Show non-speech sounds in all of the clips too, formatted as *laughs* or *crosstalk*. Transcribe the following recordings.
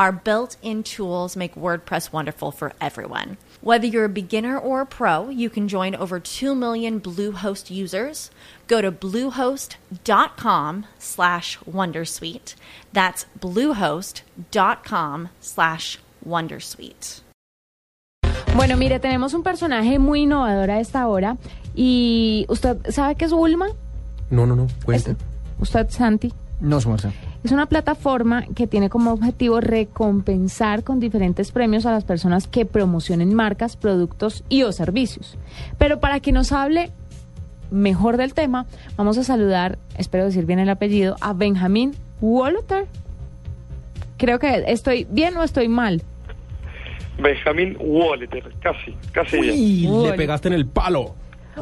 Our built in tools make WordPress wonderful for everyone. Whether you're a beginner or a pro, you can join over 2 million Bluehost users. Go to bluehost.com slash wondersuite. That's bluehost.com slash wondersuite. Bueno, mire, tenemos un personaje muy innovador a esta hora. ¿Y usted sabe qué es Ulma? No, no, no, cuente. ¿Usted, Santi? No, su merced. Es una plataforma que tiene como objetivo recompensar con diferentes premios a las personas que promocionen marcas, productos y o servicios. Pero para que nos hable mejor del tema, vamos a saludar, espero decir bien el apellido, a Benjamín Wolter. Creo que estoy bien o estoy mal. Benjamín Wolter, casi, casi bien. Y Uy. le pegaste en el palo.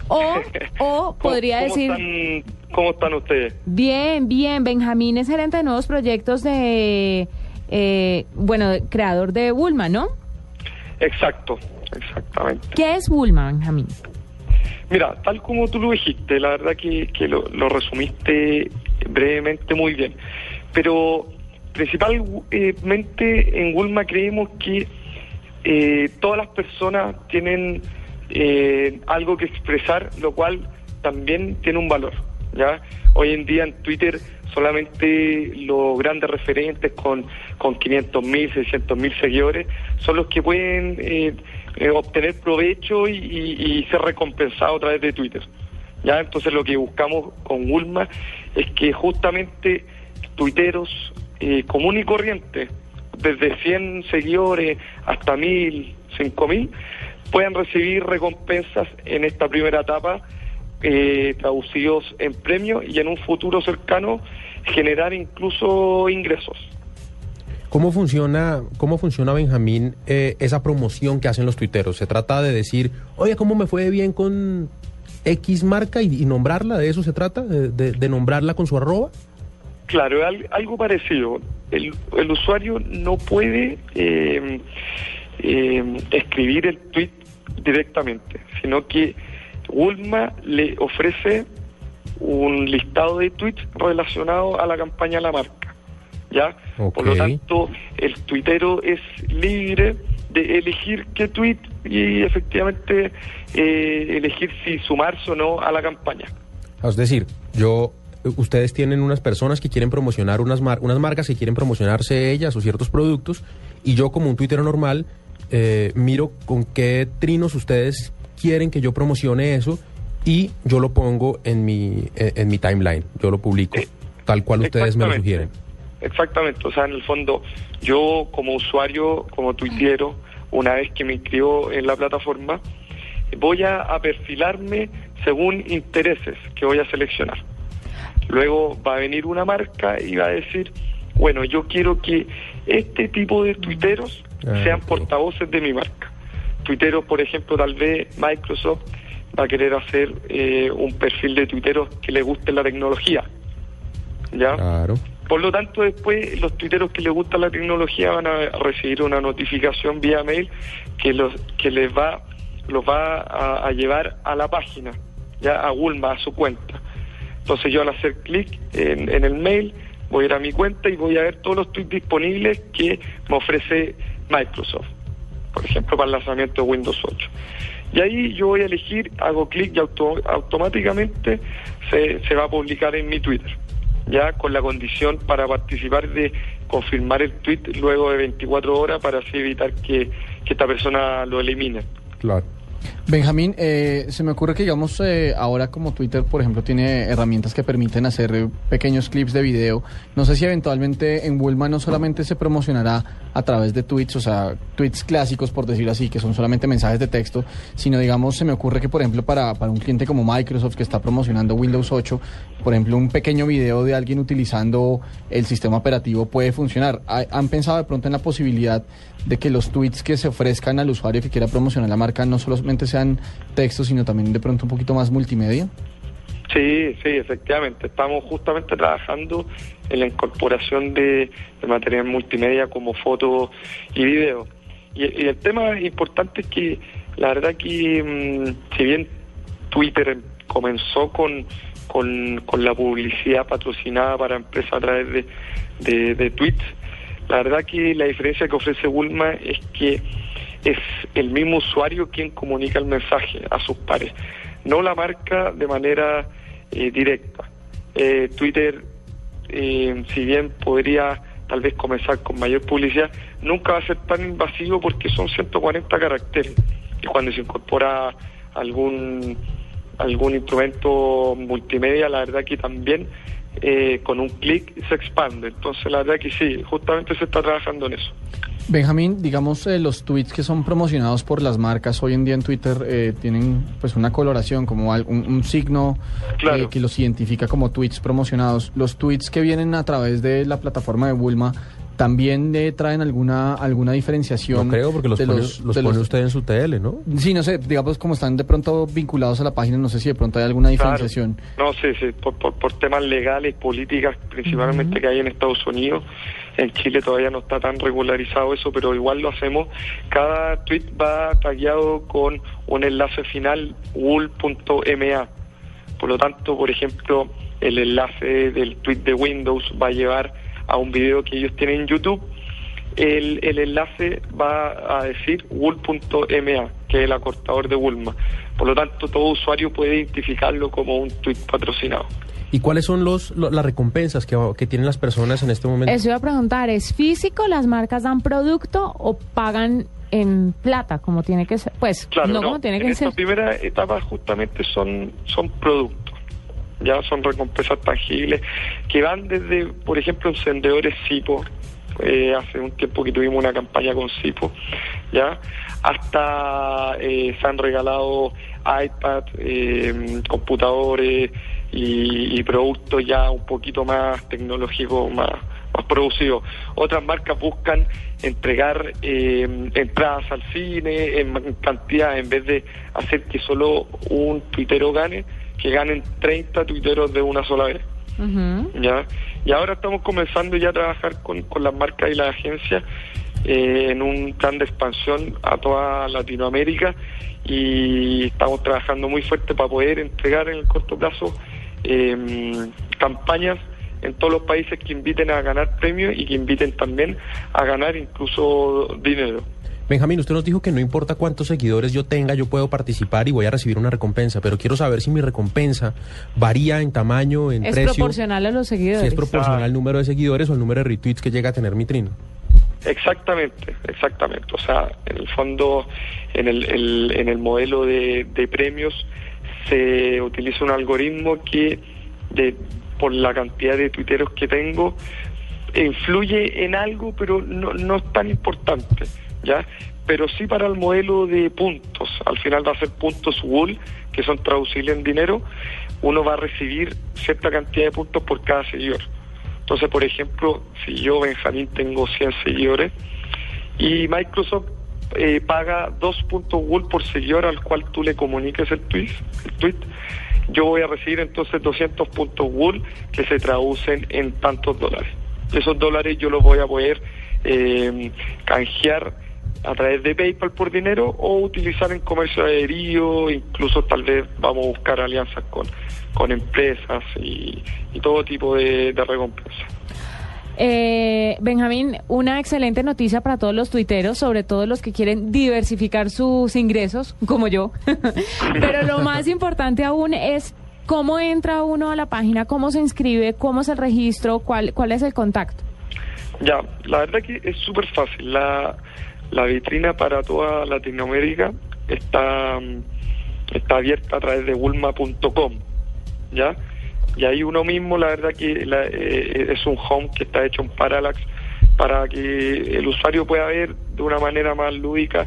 O, o *laughs* ¿Cómo- podría cómo decir... Están, ¿Cómo están ustedes? Bien, bien. Benjamín es gerente de nuevos proyectos de, eh, bueno, de- creador de Bulma, ¿no? Exacto, exactamente. ¿Qué es Bulma, Benjamín? Mira, tal como tú lo dijiste, la verdad que, que lo, lo resumiste brevemente muy bien. Pero principalmente en Gulma creemos que eh, todas las personas tienen eh, algo que expresar, lo cual también tiene un valor. ¿ya? Hoy en día en Twitter solamente los grandes referentes con, con 500 mil, 600 mil seguidores son los que pueden eh, eh, obtener provecho y, y- y ser recompensados a través de Twitter. ¿ya? Entonces lo que buscamos con Ulma es que justamente tuiteros eh, común y corriente, desde 100 seguidores hasta 1000, 5000, puedan recibir recompensas en esta primera etapa eh, traducidos en premios y en un futuro cercano generar incluso ingresos. ¿Cómo funciona, cómo funciona Benjamín, eh, esa promoción que hacen los tuiteros? ¿Se trata de decir, oye, ¿cómo me fue bien con X marca y, y nombrarla? ¿De eso se trata? ¿De, de- de nombrarla con su arroba? Claro, al- algo parecido. El, el usuario no puede eh, eh, escribir el tweet directamente, sino que Ulma le ofrece un listado de tweets relacionados a la campaña de la marca. ¿Ya? Por lo tanto, el tuitero es libre de elegir qué tweet y efectivamente eh, elegir si sumarse o no a la campaña. Es decir, yo, ustedes tienen unas personas que quieren promocionar unas, mar- unas marcas que quieren promocionarse ellas o ciertos productos y yo como un tuitero normal eh, miro con qué trinos ustedes quieren que yo promocione eso y yo lo pongo en mi, en, en mi timeline, yo lo publico Eh, tal cual ustedes me lo sugieren. Exactamente, o sea, en el fondo, yo como usuario, como tuitiero, una vez que me inscribo en la plataforma, voy a, a perfilarme según intereses que voy a seleccionar. Luego va a venir una marca y va a decir, bueno, yo quiero que este tipo de tuiteros Ah, sean portavoces de mi marca. Tuiteros, por ejemplo, tal vez Microsoft va a querer hacer eh, un perfil de tuiteros que le guste la tecnología. ¿Ya? Claro. Por lo tanto, después los tuiteros que les gusta la tecnología van a recibir una notificación vía mail que los que les va los va a, a llevar a la página, ya a Gulma, a su cuenta. Entonces yo al hacer clic en, en el mail voy a ir a mi cuenta y voy a ver todos los tweets disponibles que me ofrece Microsoft, por ejemplo para el lanzamiento de Windows 8. Y ahí yo voy a elegir, hago clic y auto- automáticamente se, se va a publicar en mi Twitter ya con la condición para participar de confirmar el tweet luego de 24 horas para así evitar que, que esta persona lo elimine. Claro. Benjamín, eh, se me ocurre que, digamos, eh, ahora como Twitter, por ejemplo, tiene herramientas que permiten hacer pequeños clips de video, no sé si eventualmente en Bulma no solamente se promocionará a través de tweets, o sea, tweets clásicos, por decirlo así, que son solamente mensajes de texto, sino, digamos, se me ocurre que, por ejemplo, para, para un cliente como Microsoft que está promocionando Windows 8, por ejemplo, un pequeño video de alguien utilizando el sistema operativo puede funcionar. ¿Ha- ¿Han pensado de pronto en la posibilidad de que los tweets que se ofrezcan al usuario que quiera promocionar la marca no solamente sean textos, sino también de pronto un poquito más multimedia? Sí, sí, efectivamente. Estamos justamente trabajando en la incorporación de, de material multimedia como fotos y video. Y, y el tema importante es que la verdad que mm, si bien Twitter comenzó con, con, con la publicidad patrocinada para empresas a través de, de, de tweets, la verdad que la diferencia que ofrece Bulma es que es el mismo usuario quien comunica el mensaje a sus pares, no la marca de manera eh, directa. Eh, Twitter, eh, si bien podría tal vez comenzar con mayor publicidad, nunca va a ser tan invasivo porque son 140 caracteres. Y cuando se incorpora algún algún instrumento multimedia, la verdad que también eh, con un clic se expande. Entonces, la verdad que sí, justamente se está trabajando en eso. Benjamín, digamos, eh, los tweets que son promocionados por las marcas hoy en día en Twitter eh, tienen pues una coloración, como un, un signo Claro. eh, que los identifica como tweets promocionados. Los tweets que vienen a través de la plataforma de Bulma también eh, traen alguna alguna diferenciación. No creo, porque los, de pone, los de pone usted en su TL, ¿no? Sí, no sé, digamos, como están de pronto vinculados a la página, no sé si de pronto hay alguna Claro. diferenciación. No, sí, sí, por, por, por temas legales, políticas, principalmente que hay en Estados Unidos. En Chile todavía no está tan regularizado eso, pero igual lo hacemos. Cada tweet va tagueado con un enlace final wool.ma. Por lo tanto, por ejemplo, el enlace del tweet de Windows va a llevar a un video que ellos tienen en YouTube. El, el enlace va a decir wool.ma, que es el acortador de Woolma. Por lo tanto, todo usuario puede identificarlo como un tweet patrocinado. ¿Y cuáles son los, lo- las recompensas que, que tienen las personas en este momento? Eso iba a preguntar, ¿es físico? ¿Las marcas dan producto o pagan en plata como tiene que ser? Pues Claro, no, no, como tiene en que esta ser. primera etapa justamente son, son productos, ya son recompensas tangibles que van desde, por ejemplo, encendedores Sipo, eh, hace un tiempo que tuvimos una campaña con Sipo, ya, hasta eh, se han regalado iPad, eh, computadores y, productos ya un poquito más tecnológicos, más más producidos. Otras marcas buscan entregar eh, entradas al cine en en cantidad, en vez de hacer que solo un tuitero gane, que ganen 30 tuiteros de una sola vez. ¿ya? Y ahora estamos comenzando ya a trabajar con, con las marcas y las agencias eh, en un plan de expansión a toda Latinoamérica y estamos trabajando muy fuerte para poder entregar en el corto plazo eh, campañas en todos los países que inviten a ganar premios y que inviten también a ganar incluso dinero. Benjamín, usted nos dijo que no importa cuántos seguidores yo tenga, yo puedo participar y voy a recibir una recompensa, pero quiero saber si mi recompensa varía en tamaño, en Es precio, proporcional a los seguidores. si es proporcional al número de seguidores o al número de retweets que llega a tener mi trino. Exactamente, exactamente. O sea, en el fondo, en el, el- en el modelo de, de premios se utiliza un algoritmo que, de, por la cantidad de tuiteros que tengo, influye en algo, pero no, no es tan importante, ¿ya? Pero sí para el modelo de puntos. Al final va a ser puntos Wool, que son traducibles en dinero. Uno va a recibir cierta cantidad de puntos por cada seguidor. Entonces, por ejemplo, si yo, Benjamín, tengo 100 seguidores y Microsoft eh, paga dos puntos Wool por seguidor al cual tú le comuniques el tweet, el tweet, yo voy a recibir entonces 200 puntos Wool que se traducen en tantos dólares. Esos dólares yo los voy a poder eh, canjear a través de PayPal por dinero o utilizar en comercio adherido, incluso tal vez vamos a buscar alianzas con, con empresas y, y todo tipo de, de recompensas. Eh, Benjamín, una excelente noticia para todos los tuiteros, sobre todo los que quieren diversificar sus ingresos, como yo. *laughs* Pero lo más importante aún es cómo entra uno a la página, cómo se inscribe, cómo es el registro, cuál, cuál es el contacto. Ya, la verdad que es súper fácil. La, la vitrina para toda Latinoamérica está mm, está abierta a través de bulma.com, ¿ya? Y ahí uno mismo, la verdad que eh, es un home que está hecho en Parallax para que el usuario pueda ver de una manera más lúdica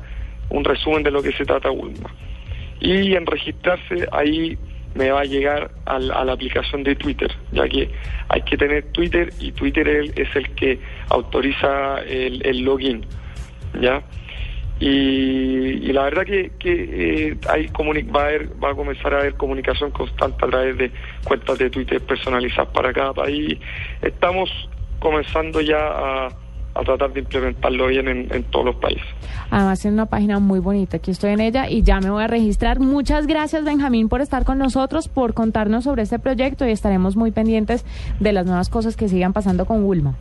un resumen de lo que se trata Bulma. Y en registrarse ahí me va a llegar a la, aplicación de Twitter, ya que hay que tener Twitter y Twitter es el que autoriza el, login, ¿ya? Y, la verdad que, que eh, hay va, a va a comenzar a haber comunicación constante a través de cuentas de Twitter personalizadas para cada país. Estamos comenzando ya a a tratar de implementarlo bien en, todos los países. Además es una página muy bonita, aquí estoy en ella y ya me voy a registrar. Muchas gracias Benjamín por estar con nosotros, por contarnos sobre este proyecto y estaremos muy pendientes de las nuevas cosas que sigan pasando con Wilma.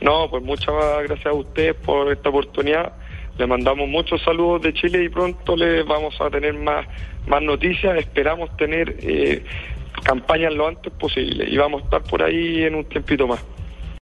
No, pues muchas gracias a ustedes por esta oportunidad. Le mandamos muchos saludos de Chile y pronto les vamos a tener más, más noticias. Esperamos tener eh, campañas lo antes posible y vamos a estar por ahí en un tiempito más.